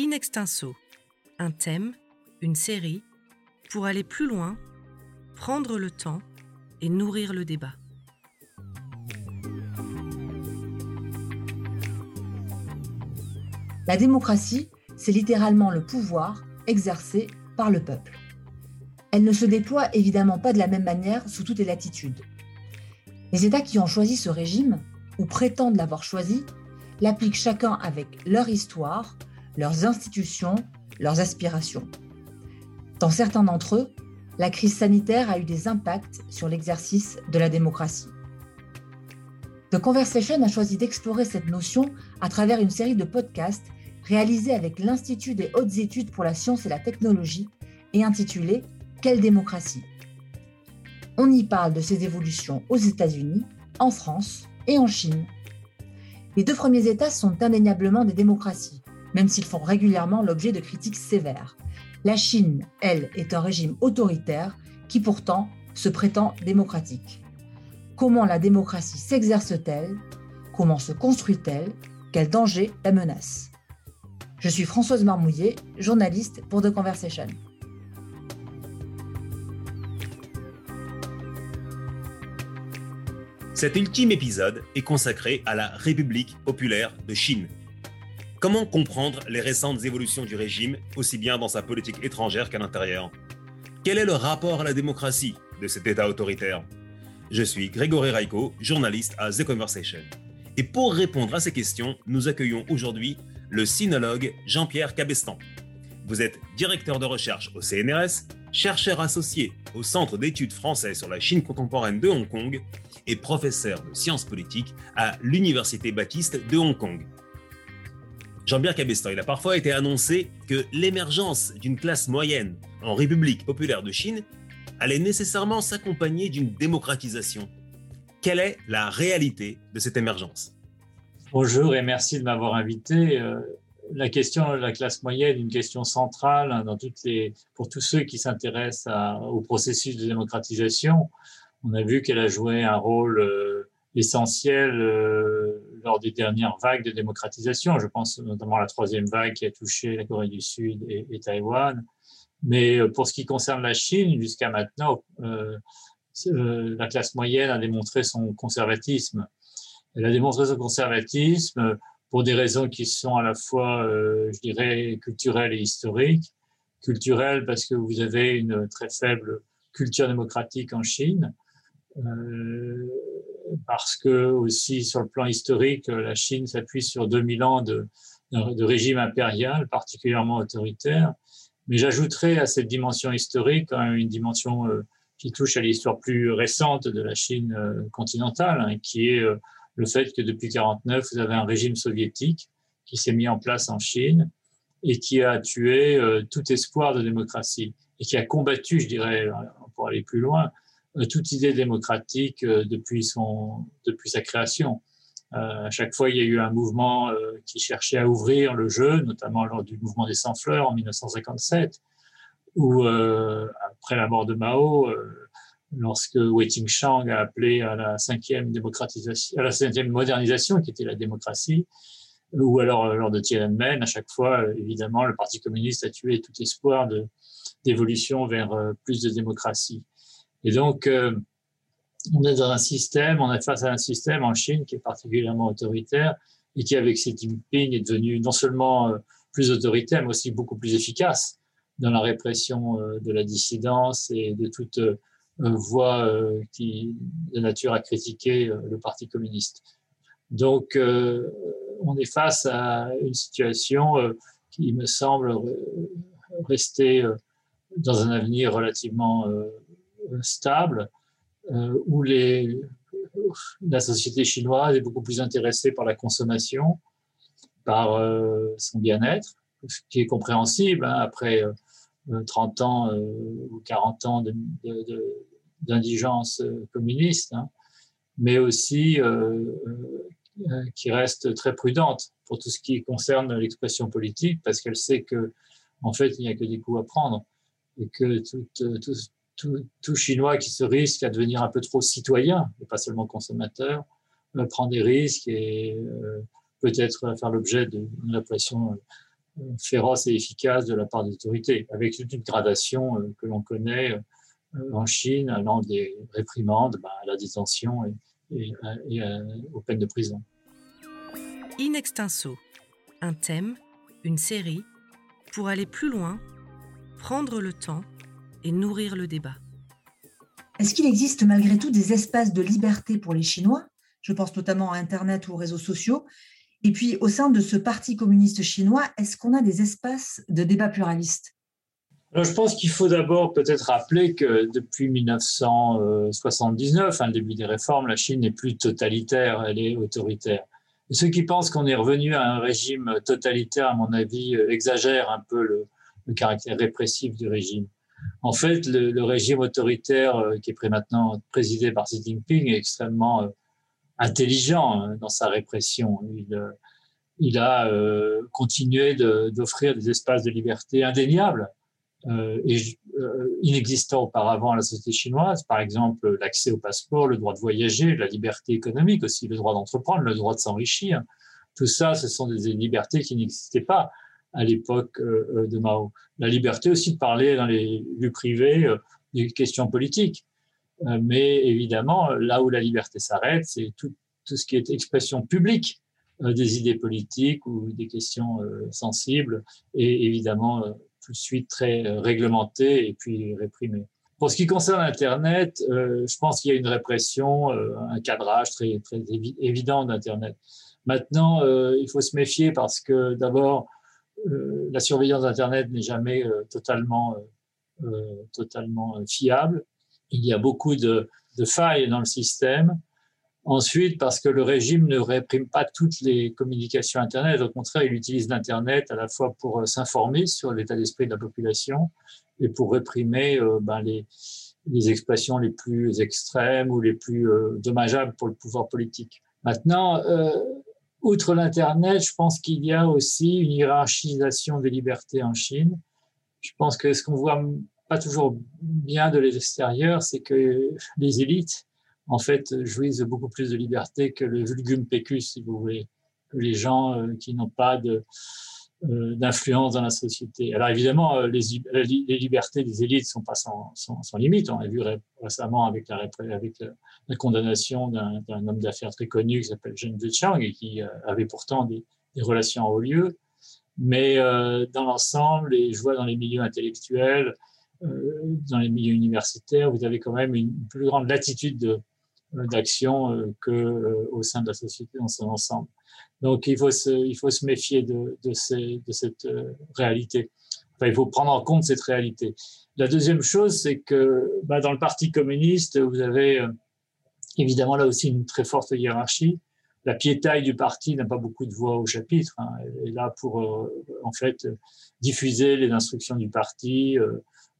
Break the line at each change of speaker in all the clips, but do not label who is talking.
In extenso, un thème, une série, pour aller plus loin, prendre le temps et nourrir le débat.
La démocratie, c'est littéralement le pouvoir exercé par le peuple. Elle ne se déploie évidemment pas de la même manière sous toutes les latitudes. Les États qui ont choisi ce régime, ou prétendent l'avoir choisi, l'appliquent chacun avec leur histoire, leurs institutions, leurs aspirations. Dans certains d'entre eux, la crise sanitaire a eu des impacts sur l'exercice de la démocratie. The Conversation a choisi d'explorer cette notion à travers une série de podcasts réalisés avec l'Institut des hautes études pour la science et la technologie et intitulé Quelle démocratie? On y parle de ces évolutions aux États-Unis, en France et en Chine. Les deux premiers États sont indéniablement des démocraties, même s'ils font régulièrement l'objet de critiques sévères. La Chine, elle, est un régime autoritaire qui pourtant se prétend démocratique. Comment la démocratie s'exerce-t-elle? Comment se construit-elle? Quel danger la menace? Je suis Françoise Marmouillet, journaliste pour The Conversation.
Cet ultime épisode est consacré à la République populaire de Chine. Comment comprendre les récentes évolutions du régime, aussi bien dans sa politique étrangère qu'à l'intérieur? Quel est le rapport à la démocratie de cet État autoritaire? Je suis Grégory Raiko, journaliste à The Conversation. Et pour répondre à ces questions, nous accueillons aujourd'hui le sinologue Jean-Pierre Cabestan. Vous êtes directeur de recherche au CNRS, chercheur associé au Centre d'études français sur la Chine contemporaine de Hong Kong et professeur de sciences politiques à l'Université Baptiste de Hong Kong. Jean-Pierre Cabestan, il a parfois été annoncé que l'émergence d'une classe moyenne en République populaire de Chine allait nécessairement s'accompagner d'une démocratisation. Quelle est la réalité de cette émergence?
Bonjour et merci de m'avoir invité. Euh, la question de la classe moyenne est une question centrale hein, dans toutes les, pour tous ceux qui s'intéressent au processus de démocratisation. On a vu qu'elle a joué un rôle euh, essentiel euh, lors des dernières vagues de démocratisation. Je pense notamment à la troisième vague qui a touché la Corée du Sud et, Taïwan. Mais euh, pour ce qui concerne la Chine, jusqu'à maintenant, euh, la classe moyenne a démontré son conservatisme. Elle a démontré son conservatisme pour des raisons qui sont à la fois, euh, je dirais, culturelles et historiques. Culturelles parce que vous avez une très faible culture démocratique en Chine. Euh, parce que aussi sur le plan historique, la Chine s'appuie sur 2000 ans de, régime impérial, particulièrement autoritaire. Mais j'ajouterais à cette dimension historique même une dimension euh, qui touche à l'histoire plus récente de la Chine euh, continentale, hein, qui est euh, le fait que depuis 49, vous avez un régime soviétique qui s'est mis en place en Chine et qui a tué tout espoir de démocratie et qui a combattu, je dirais, pour aller plus loin, toute idée démocratique euh, depuis, son, depuis sa création. Euh, à chaque fois, il y a eu un mouvement qui cherchait à ouvrir le jeu, notamment lors du mouvement des sans-fleurs en 1957, ou après la mort de Mao, lorsque Wei Chang a appelé à la cinquième démocratisation, à la cinquième modernisation, qui était la démocratie, ou alors lors de Tiananmen, à chaque fois, évidemment, le Parti communiste a tué tout espoir d'évolution vers plus de démocratie. Et donc, euh, on est dans un système, on est face à un système en Chine qui est particulièrement autoritaire et qui, avec Xi Jinping, est devenu non seulement euh, plus autoritaire, mais aussi beaucoup plus efficace dans la répression euh, de la dissidence et de toute qui de nature à critiquer le Parti communiste. Donc, on est face à une situation qui me semble rester dans un avenir relativement stable, euh, où la société chinoise est beaucoup plus intéressée par la consommation, par euh, son bien-être, ce qui est compréhensible hein, après 30 euh, ans ou 40 ans d'indigence communiste, hein, mais aussi qui reste très prudente pour tout ce qui concerne l'expression politique, parce qu'elle sait que en fait il n'y a que des coups à prendre et que tout, tout, tout, Chinois qui se risque à devenir un peu trop citoyen, et pas seulement consommateur, euh, prend des risques et euh, peut-être faire l'objet d'une répression féroce et efficace de la part des autorités, avec toute une gradation que l'on connaît en Chine, allant des réprimandes bah, à la détention et, et aux peines de prison.
In extenso, un thème, une série, pour aller plus loin, prendre le temps et nourrir le débat.
Est-ce qu'il existe malgré tout des espaces de liberté pour les Chinois? Je pense notamment à Internet ou aux réseaux sociaux. Et puis, au sein de ce Parti communiste chinois, est-ce qu'on a des espaces de débat pluraliste
je pense qu'il faut d'abord peut-être rappeler que depuis 1979, hein, le début des réformes, la Chine n'est plus totalitaire, elle est autoritaire. Et ceux qui pensent qu'on est revenu à un régime totalitaire, à mon avis, euh, exagèrent un peu le, le caractère répressif du régime. En fait, le, régime autoritaire euh, qui est maintenant présidé par Xi Jinping est extrêmement euh, intelligent hein, dans sa répression. Il, il a continué d'offrir des espaces de liberté indéniables euh, et, euh, inexistants auparavant à la société chinoise, par exemple l'accès au passeport, le droit de voyager, la liberté économique aussi, le droit d'entreprendre, le droit de s'enrichir. Tout ça, ce sont des libertés qui n'existaient pas à l'époque euh, de Mao. La liberté aussi de parler dans les lieux privés des questions politiques. mais évidemment, là où la liberté s'arrête, c'est tout, ce qui est expression publique des idées politiques ou des questions sensibles et évidemment tout de suite très euh, réglementé et puis réprimé. Pour ce qui concerne Internet, euh, je pense qu'il y a une répression, euh, un cadrage très, très évident d'Internet. Maintenant, il faut se méfier parce que d'abord, la surveillance d'Internet n'est jamais totalement, totalement fiable. Il y a beaucoup de, failles dans le système. Ensuite, parce que le régime ne réprime pas toutes les communications Internet. Au contraire, il utilise l'Internet à la fois pour euh, s'informer sur l'état d'esprit de la population et pour réprimer euh, ben, les, expressions les plus extrêmes ou les plus euh, dommageables pour le pouvoir politique. Maintenant, outre l'Internet, je pense qu'il y a aussi une hiérarchisation des libertés en Chine. Je pense que ce qu'on voit pas toujours bien de l'extérieur, c'est que les élites en fait, jouissent beaucoup plus de liberté que le vulgum pecus, si vous voulez, que les gens euh, qui n'ont pas de, d'influence dans la société. Alors évidemment, euh, les, libertés des élites sont pas sans, sans, limite. On a vu récemment avec la, la, condamnation d'un, homme d'affaires très connu qui s'appelle Zheng Zichang et qui avait pourtant des, des relations en haut lieu. Mais dans l'ensemble, et je vois dans les milieux intellectuels, dans les milieux universitaires, vous avez quand même une plus grande latitude de, d'action euh, que euh, au sein de la société dans son ensemble. Donc il faut se, il faut se méfier de, de, ces, de cette euh, réalité. Enfin, il faut prendre en compte cette réalité. La deuxième chose, c'est que bah, dans le Parti communiste, vous avez évidemment là aussi une très forte hiérarchie. La piétaille du parti n'a pas beaucoup de voix au chapitre. Hein. Elle est là pour en fait diffuser les instructions du parti,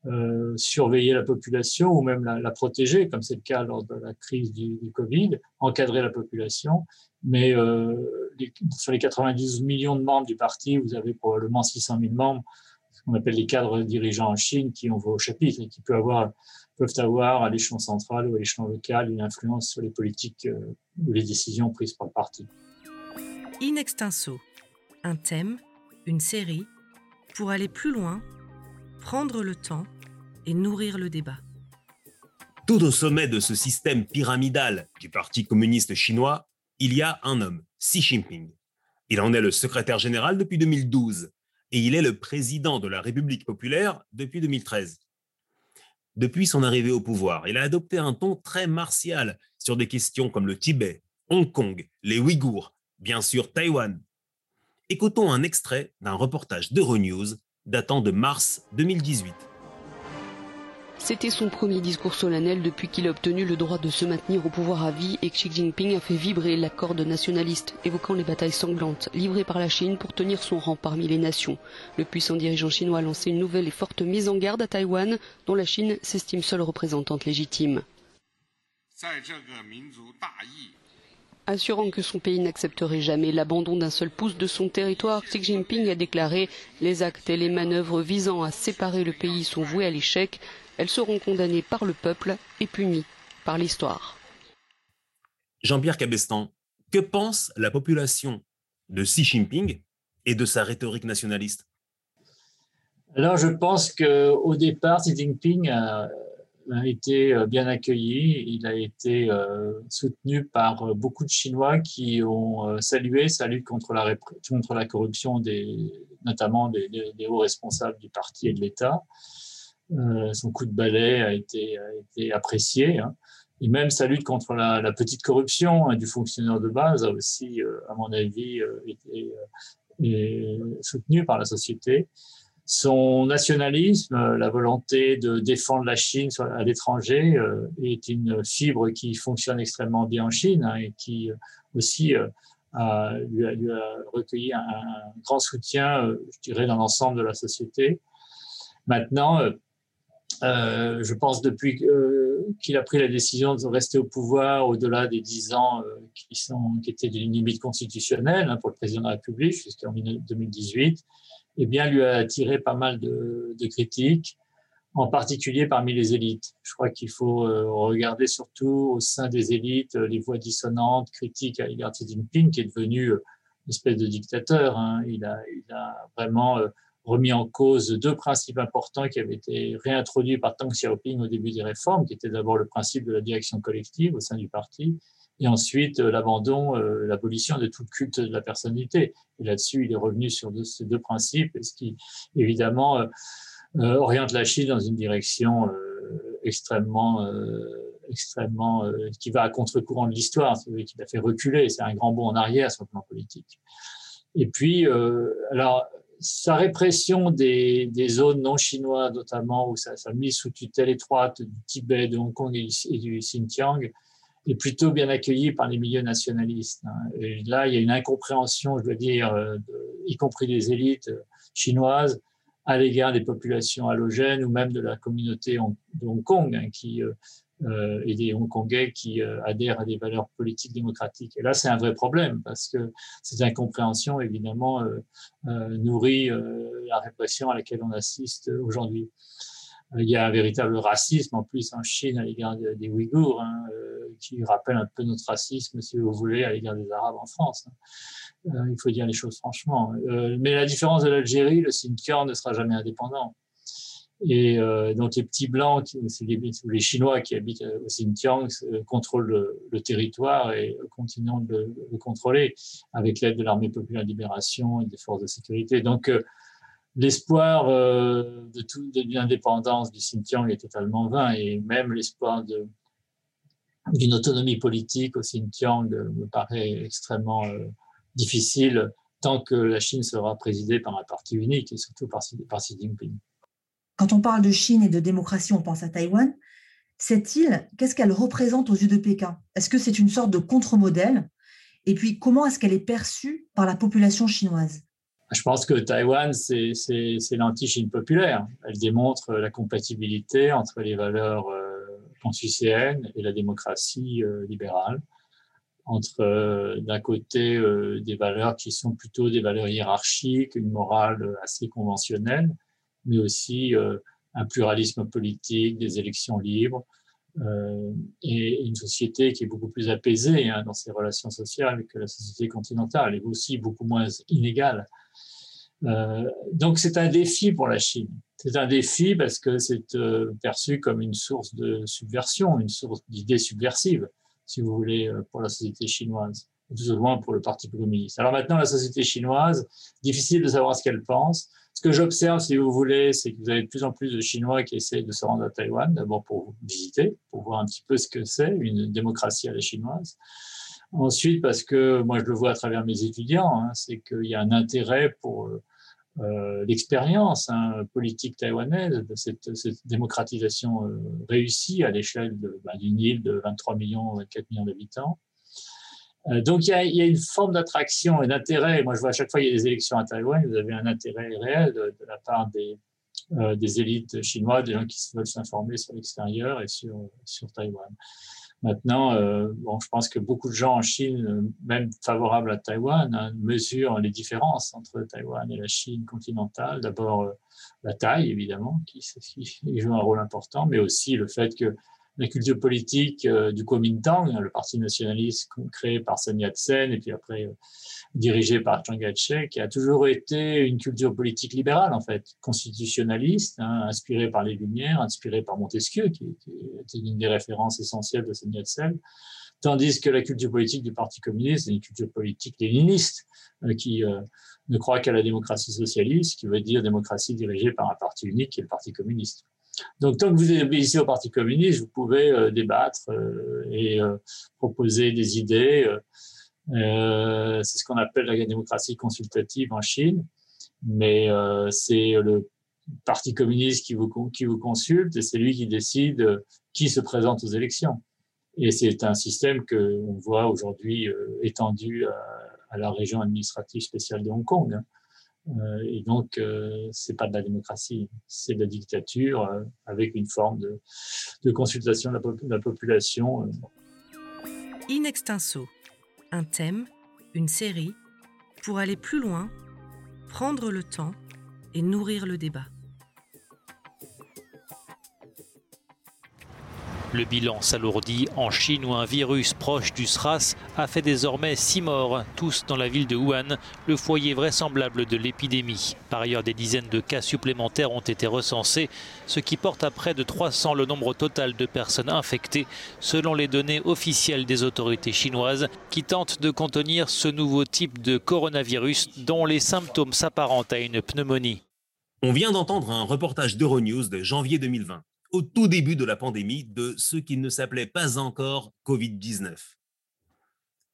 euh, surveiller la population ou même la, protéger, comme c'est le cas lors de la crise du Covid, encadrer la population. Mais euh, les, sur les 92 millions de membres du parti, vous avez probablement 600 000 membres, ce qu'on appelle les cadres dirigeants en Chine, qui ont voix au chapitre et qui peuvent avoir, peuvent avoir à l'échelon central ou à l'échelon local une influence sur les politiques euh, ou les décisions prises par le parti.
In extenso, un thème, une série, pour aller plus loin prendre le temps et nourrir le débat.
Tout au sommet de ce système pyramidal du Parti communiste chinois, il y a un homme, Xi Jinping. Il en est le secrétaire général depuis 2012 et il est le président de la République populaire depuis 2013. Depuis son arrivée au pouvoir, il a adopté un ton très martial sur des questions comme le Tibet, Hong Kong, les Ouïghours, bien sûr Taïwan. Écoutons un extrait d'un reportage d'Euronews datant de mars 2018.
C'était son premier discours solennel depuis qu'il a obtenu le droit de se maintenir au pouvoir à vie et Xi Jinping a fait vibrer la corde nationaliste, évoquant les batailles sanglantes livrées par la Chine pour tenir son rang parmi les nations. Le puissant dirigeant chinois a lancé une nouvelle et forte mise en garde à Taïwan, dont la Chine s'estime seule représentante légitime. Assurant que son pays n'accepterait jamais l'abandon d'un seul pouce de son territoire, Xi Jinping a déclaré Les actes et les manœuvres visant à séparer le pays sont voués à l'échec. Elles seront condamnées par le peuple et punies par l'histoire.
Jean-Pierre Cabestan, que pense la population de Xi Jinping et de sa rhétorique nationaliste?
Alors, je pense qu'au départ, Xi Jinping a, été euh, bien accueilli. Il a été euh, soutenu par beaucoup de Chinois qui ont euh, salué sa lutte contre la, contre la corruption, des, notamment des, hauts responsables du parti et de l'État. Son coup de balai a été, apprécié. Hein. Et même sa lutte contre la, petite corruption hein, du fonctionnaire de base a aussi, à mon avis, été soutenu par la société. Son nationalisme, euh, la volonté de défendre la Chine à l'étranger euh, est une fibre qui fonctionne extrêmement bien en Chine hein, et qui euh, aussi a, lui, a, recueilli un, grand soutien, je dirais, dans l'ensemble de la société. Maintenant, je pense depuis qu'il a pris la décision de rester au pouvoir au-delà des dix ans qui, sont, qui étaient d'une limite constitutionnelle hein, pour le président de la République jusqu'en 2018, eh bien, lui a attiré pas mal de, critiques, en particulier parmi les élites. Je crois qu'il faut euh, regarder surtout au sein des élites euh, les voix dissonantes, critiques à l'égard de Xi Jinping, qui est devenu euh, une espèce de dictateur. Hein. Il, a, vraiment remis en cause deux principes importants qui avaient été réintroduits par Deng Xiaoping au début des réformes, qui était d'abord le principe de la direction collective au sein du parti, et ensuite euh, l'abandon, euh, l'abolition de tout culte de la personnalité. Et là-dessus, il est revenu sur ces deux principes, ce qui évidemment euh, oriente la Chine dans une direction extrêmement, extrêmement, qui va à contre-courant de l'histoire, qui l'a fait reculer. C'est un grand bond en arrière sur le plan politique. Et puis, alors, sa répression des, zones non chinoises, notamment, ou sa, mise sous tutelle étroite du Tibet, de Hong Kong et du Xinjiang, est plutôt bien accueilli par les milieux nationalistes. Hein. Et là, il y a une incompréhension, je dois dire, euh, y compris des élites euh, chinoises, à l'égard des populations halogènes ou même de la communauté de Hong Kong, hein, qui, euh, et des Hongkongais qui adhèrent à des valeurs politiques démocratiques. Et là, c'est un vrai problème parce que cette incompréhension, évidemment, nourrit la répression à laquelle on assiste aujourd'hui. Il y a un véritable racisme en plus en Chine à l'égard des Ouïghours. Hein, qui rappelle un peu notre racisme, si vous voulez, à l'égard des Arabes en France. Hein. Euh, il faut dire les choses franchement. Euh, mais la différence de l'Algérie, le Xinjiang ne sera jamais indépendant. Et euh, donc les petits blancs, les, Chinois qui habitent au Xinjiang, contrôlent le, territoire et continuent de le contrôler avec l'aide de l'armée populaire de libération et des forces de sécurité. Donc l'espoir de, de l'indépendance du Xinjiang est totalement vain et même l'espoir d'une autonomie politique au Xinjiang me paraît extrêmement euh, difficile tant que la Chine sera présidée par un parti unique et surtout par Xi Jinping.
Quand on parle de Chine et de démocratie, on pense à Taïwan. Cette île, qu'est-ce qu'elle représente aux yeux de Pékin? Est-ce que c'est une sorte de contre-modèle? Et puis, comment est-ce qu'elle est perçue par la population chinoise?
Je pense que Taïwan, c'est l'anti-Chine populaire. Elle démontre la compatibilité entre les valeurs euh, confucéenne et la démocratie euh, libérale, entre euh, d'un côté des valeurs qui sont plutôt des valeurs hiérarchiques, une morale assez conventionnelle, mais aussi un pluralisme politique, des élections libres, et une société qui est beaucoup plus apaisée hein, dans ses relations sociales que la société continentale, et aussi beaucoup moins inégale. donc c'est un défi pour la Chine. C'est un défi parce que c'est euh, perçu comme une source de subversion, une source d'idées subversives, si vous voulez, euh, pour la société chinoise, tout au moins pour le Parti communiste. Alors maintenant, la société chinoise, difficile de savoir ce qu'elle pense. Ce que j'observe, si vous voulez, c'est que vous avez de plus en plus de Chinois qui essayent de se rendre à Taïwan, d'abord pour visiter, pour voir un petit peu ce que c'est, une démocratie à la chinoise. Ensuite, parce que moi, je le vois à travers mes étudiants, hein, c'est qu'il y a un intérêt pour euh, euh, l'expérience hein, politique taïwanaise de cette, démocratisation euh, réussie à l'échelle bah, d'une île de 23 millions, 24 millions d'habitants. Euh, donc il y, a, une forme d'attraction et d'intérêt. Moi, je vois à chaque fois qu'il y a des élections à Taïwan, vous avez un intérêt réel de, la part des, des élites chinoises, des gens qui veulent s'informer sur l'extérieur et sur, sur Taïwan. Maintenant, euh, bon, je pense que beaucoup de gens en Chine, euh, même favorables à Taïwan, hein, mesurent les différences entre Taïwan et la Chine continentale. D'abord, euh, la taille, évidemment, qui, joue un rôle important, mais aussi le fait que la culture politique du Kuomintang, le parti nationaliste créé par Sun Yat-sen et puis après dirigé par Chiang Kai-shek, a toujours été une culture politique libérale, en fait, constitutionnaliste, hein, inspirée par les Lumières, inspirée par Montesquieu, qui, était une des références essentielles de Sun Yat-sen, tandis que la culture politique du Parti communiste est une culture politique léniniste, euh, qui euh, ne croit qu'à la démocratie socialiste, qui veut dire démocratie dirigée par un parti unique, qui est le Parti communiste. Donc, tant que vous obéissez au Parti communiste, vous pouvez euh, débattre et proposer des idées euh, c'est ce qu'on appelle la démocratie consultative en Chine, mais euh, c'est le Parti communiste qui vous, consulte et c'est lui qui décide qui se présente aux élections. Et c'est un système que on voit aujourd'hui euh, étendu à, la région administrative spéciale de Hong Kong. Hein. Euh, et donc, euh, c'est pas de la démocratie, c'est de la dictature euh, avec une forme de, consultation de la, de la population.
In extenso, un thème, une série, pour aller plus loin, prendre le temps et nourrir le débat.
Le bilan s'alourdit en Chine où un virus proche du SRAS a fait désormais six morts, tous dans la ville de Wuhan, le foyer vraisemblable de l'épidémie. Par ailleurs, des dizaines de cas supplémentaires ont été recensés, ce qui porte à près de 300 le nombre total de personnes infectées, selon les données officielles des autorités chinoises, qui tentent de contenir ce nouveau type de coronavirus dont les symptômes s'apparentent à une pneumonie.
On vient d'entendre un reportage d'Euronews de janvier 2020 au tout début de la pandémie de ce qui ne s'appelait pas encore Covid-19.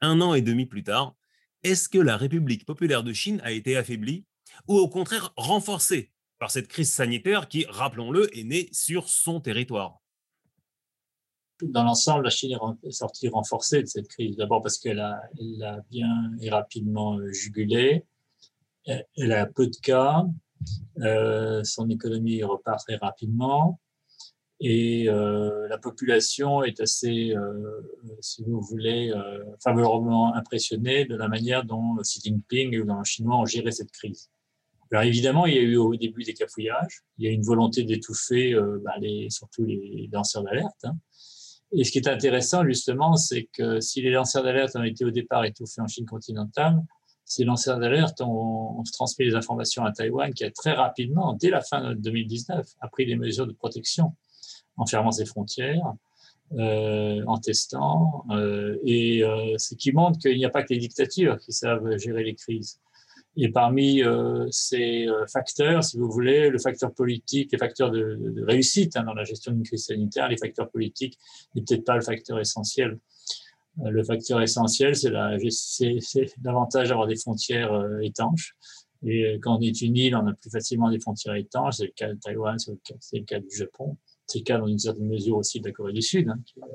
Un an et demi plus tard, est-ce que la République populaire de Chine a été affaiblie ou au contraire renforcée par cette crise sanitaire qui, rappelons-le, est née sur son territoire?
Dans l'ensemble, la Chine est sortie renforcée de cette crise. D'abord parce qu'elle a, bien et rapidement euh, jugulé. Elle a peu de cas. Euh, son économie repart très rapidement et euh, la population est assez, euh, si vous voulez, euh, favorablement impressionnée de la manière dont Xi Jinping et les Chinois ont géré cette crise. Alors évidemment, il y a eu au début des cafouillages, il y a une volonté d'étouffer bah, les, surtout les lanceurs d'alerte. Hein. Et ce qui est intéressant justement, c'est que si les lanceurs d'alerte ont été au départ étouffés en Chine continentale, ces lanceurs d'alerte ont, ont, transmis les informations à Taïwan qui a très rapidement, dès la fin de 2019, a pris des mesures de protection en fermant ses frontières, euh, en testant, euh, et euh, ce qui montre qu'il n'y a pas que les dictatures qui savent gérer les crises. Et parmi ces facteurs, si vous voulez, le facteur politique, les facteurs de, réussite hein, dans la gestion d'une crise sanitaire, les facteurs politiques n'est peut-être pas le facteur essentiel. Le facteur essentiel, c'est davantage d'avoir des frontières étanches. Et quand on est une île, on a plus facilement des frontières étanches. C'est le cas de Taïwan, c'est le, cas du Japon. C'est le cas dans une certaine mesure aussi de la Corée du Sud, hein, qui a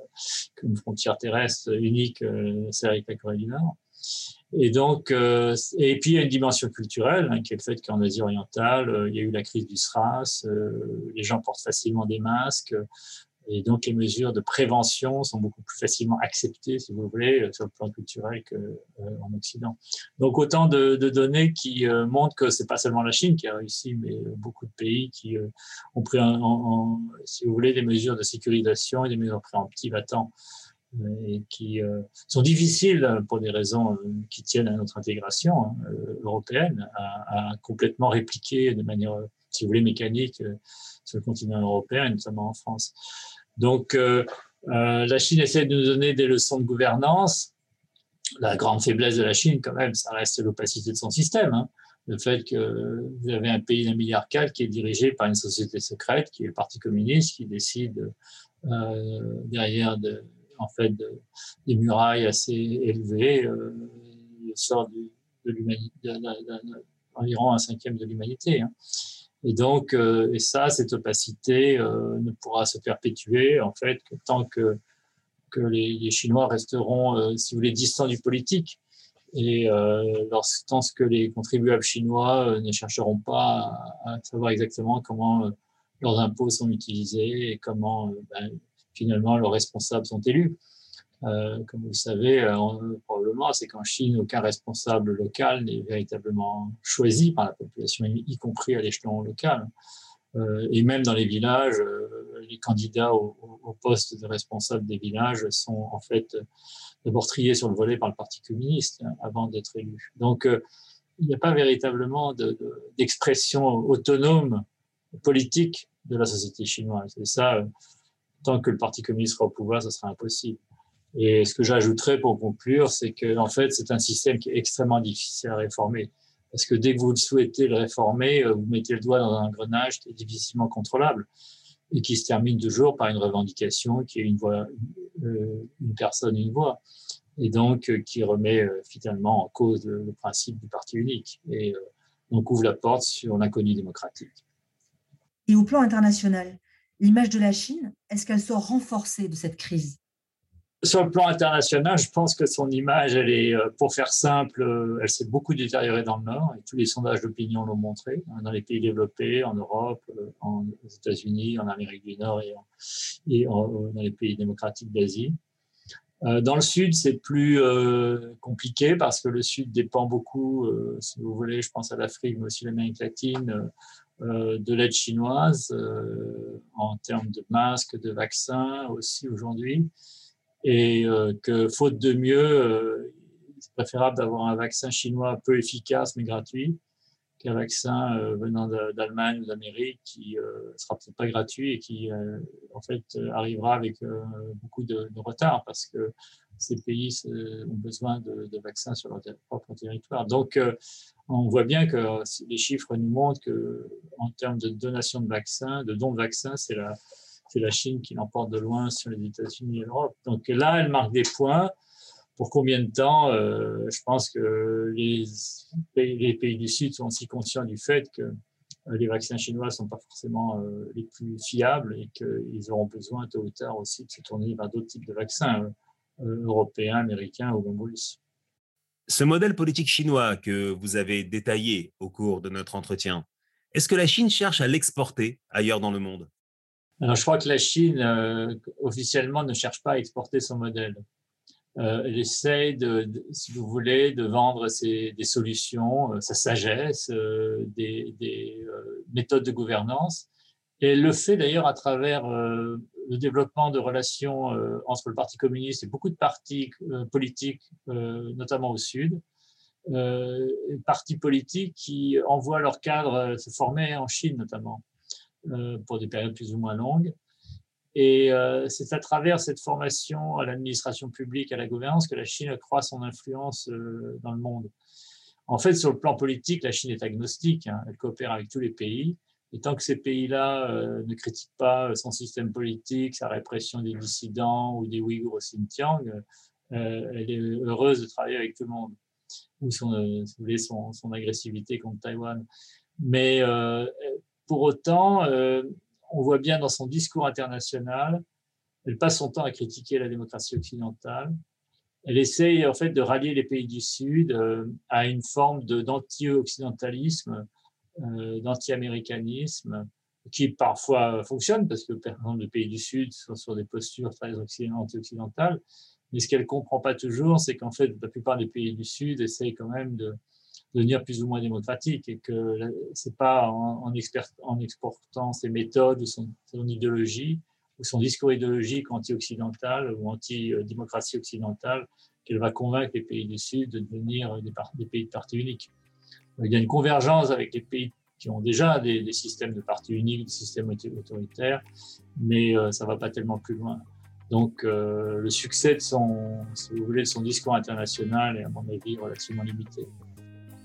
une frontière terrestre unique, euh, c'est avec la Corée du Nord. Et donc, euh, et puis il y a une dimension culturelle, hein, qui est le fait qu'en Asie orientale, euh, il y a eu la crise du SRAS, les gens portent facilement des masques, et donc, les mesures de prévention sont beaucoup plus facilement acceptées, si vous voulez, euh, sur le plan culturel qu'en euh, Occident. Donc, autant de, données qui euh, montrent que c'est pas seulement la Chine qui a réussi, mais beaucoup de pays qui ont pris, si vous voulez, des mesures de sécurisation et des mesures préemptives à temps et qui sont difficiles pour des raisons qui tiennent à notre intégration hein, européenne à, à, complètement répliquer de manière, si vous voulez, mécanique sur le continent européen et notamment en France. Donc, euh, euh, la Chine essaie de nous donner des leçons de gouvernance. La grande faiblesse de la Chine, quand même, ça reste l'opacité de son système. Hein. Le fait que vous avez un pays d'un milliard quatre qui est dirigé par une société secrète, qui est le Parti communiste, qui décide euh, derrière de, en fait, des murailles assez élevées, euh, sort de l'humanité, environ un cinquième de l'humanité. Hein. Et donc, euh, et ça, cette opacité euh, ne pourra se perpétuer en fait que tant que que les, les Chinois resteront, euh, si vous voulez, distants du politique. Et tant que les contribuables chinois ne chercheront pas à, savoir exactement comment leurs impôts sont utilisés et comment ben, finalement leurs responsables sont élus. Euh, comme vous le savez, euh, probablement, c'est qu'en Chine, aucun responsable local n'est véritablement choisi par la population, y compris à l'échelon local. et même dans les villages, les candidats au, poste de responsable des villages sont en fait d'abord triés sur le volet par le Parti communiste hein, avant d'être élus. Donc, il n'y a pas véritablement d'expression autonome politique de la société chinoise. Et ça, tant que le Parti communiste sera au pouvoir, ce sera impossible. Et ce que j'ajouterais pour conclure, c'est que en fait, c'est un système qui est extrêmement difficile à réformer. Parce que dès que vous souhaitez le réformer, euh, vous mettez le doigt dans un engrenage qui est difficilement contrôlable et qui se termine toujours par une revendication qui est une voix, euh, une personne, une voix, et donc euh, qui remet finalement en cause le, principe du parti unique et donc ouvre la porte sur l'inconnu démocratique.
Et au plan international, l'image de la Chine, est-ce qu'elle sort renforcée de cette crise?
Sur le plan international, je pense que son image, euh, pour faire simple, euh, elle s'est beaucoup détériorée dans le Nord, et tous les sondages d'opinion l'ont montré, hein, dans les pays développés, en Europe, euh, aux États-Unis, en Amérique du Nord et dans les pays démocratiques d'Asie. Dans le Sud, c'est plus compliqué parce que le Sud dépend beaucoup, si vous voulez, je pense à l'Afrique, mais aussi l'Amérique latine, de l'aide chinoise en termes de masques, de vaccins aussi aujourd'hui et euh, que faute de mieux, euh, c'est préférable d'avoir un vaccin chinois peu efficace mais gratuit qu'un vaccin euh, venant d'Allemagne ou d'Amérique qui ne sera peut-être pas gratuit et qui en fait arrivera avec beaucoup de, retard parce que ces pays ont besoin de, vaccins sur leur propre territoire. Donc, on voit bien que les chiffres nous montrent que, en termes de donation de vaccins, de dons de vaccins, c'est la, c'est la Chine qui l'emporte de loin sur les États-Unis et l'Europe. Donc là, elle marque des points. Pour combien de temps euh, Je pense que les pays, du Sud sont aussi conscients du fait que euh, les vaccins chinois ne sont pas forcément euh, les plus fiables et qu'ils auront besoin tôt ou tard aussi de se tourner vers d'autres types de vaccins européens, américains ou même russes.
Ce modèle politique chinois que vous avez détaillé au cours de notre entretien, est-ce que la Chine cherche à l'exporter ailleurs dans le monde?
Alors, je crois que la Chine, euh, officiellement, ne cherche pas à exporter son modèle. Euh, elle essaie, de, si vous voulez, de vendre ses, des solutions, euh, sa sagesse, des, des méthodes de gouvernance. Et elle le fait d'ailleurs à travers le développement de relations entre le Parti communiste et beaucoup de partis politiques, notamment au Sud. partis politiques qui envoient leurs cadres se former en Chine notamment. Euh, pour des périodes plus ou moins longues. Et euh, c'est à travers cette formation à l'administration publique, à la gouvernance, que la Chine accroît son influence euh, dans le monde. En fait, sur le plan politique, la Chine est agnostique. Hein. Elle coopère avec tous les pays. Et tant que ces pays-là ne critiquent pas son système politique, sa répression des dissidents ou des Ouïghours au Xinjiang, elle est heureuse de travailler avec tout le monde. Ou son, son, son agressivité contre Taïwan. Mais pour autant, euh, on voit bien dans son discours international, elle passe son temps à critiquer la démocratie occidentale. Elle essaye en fait de rallier les pays du Sud euh, à une forme d'anti-occidentalisme, euh, d'anti-américanisme, qui parfois fonctionne parce que par exemple les pays du Sud sont sur des postures très anti-occidentales. Mais ce qu'elle comprend pas toujours, c'est qu'en fait la plupart des pays du Sud essayent quand même de devenir plus ou moins démocratique et que c'est pas en, exportant ses méthodes ou son, idéologie ou son discours idéologique anti-occidental ou anti-démocratie occidentale qu'elle va convaincre les pays du Sud de devenir des, pays de parti unique. Il y a une convergence avec les pays qui ont déjà des, systèmes de parti unique, des systèmes autoritaires, mais euh, ça va pas tellement plus loin. Donc, euh, le succès de son discours international est, à mon avis, relativement limité.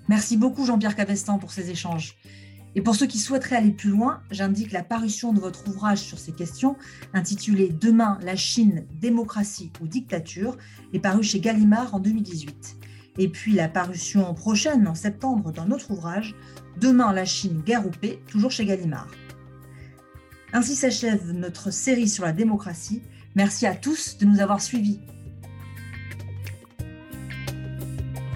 Merci beaucoup Jean-Pierre Cavestan pour ces échanges. Et pour ceux qui souhaiteraient aller plus loin, j'indique la parution de votre ouvrage sur ces questions, intitulé Demain, la Chine, démocratie ou dictature, est paru chez Gallimard en 2018. Et puis la parution prochaine en septembre d'un autre ouvrage, Demain, la Chine, guerre ou paix, toujours chez Gallimard. Ainsi s'achève notre série sur la démocratie. Merci à tous de nous avoir suivis.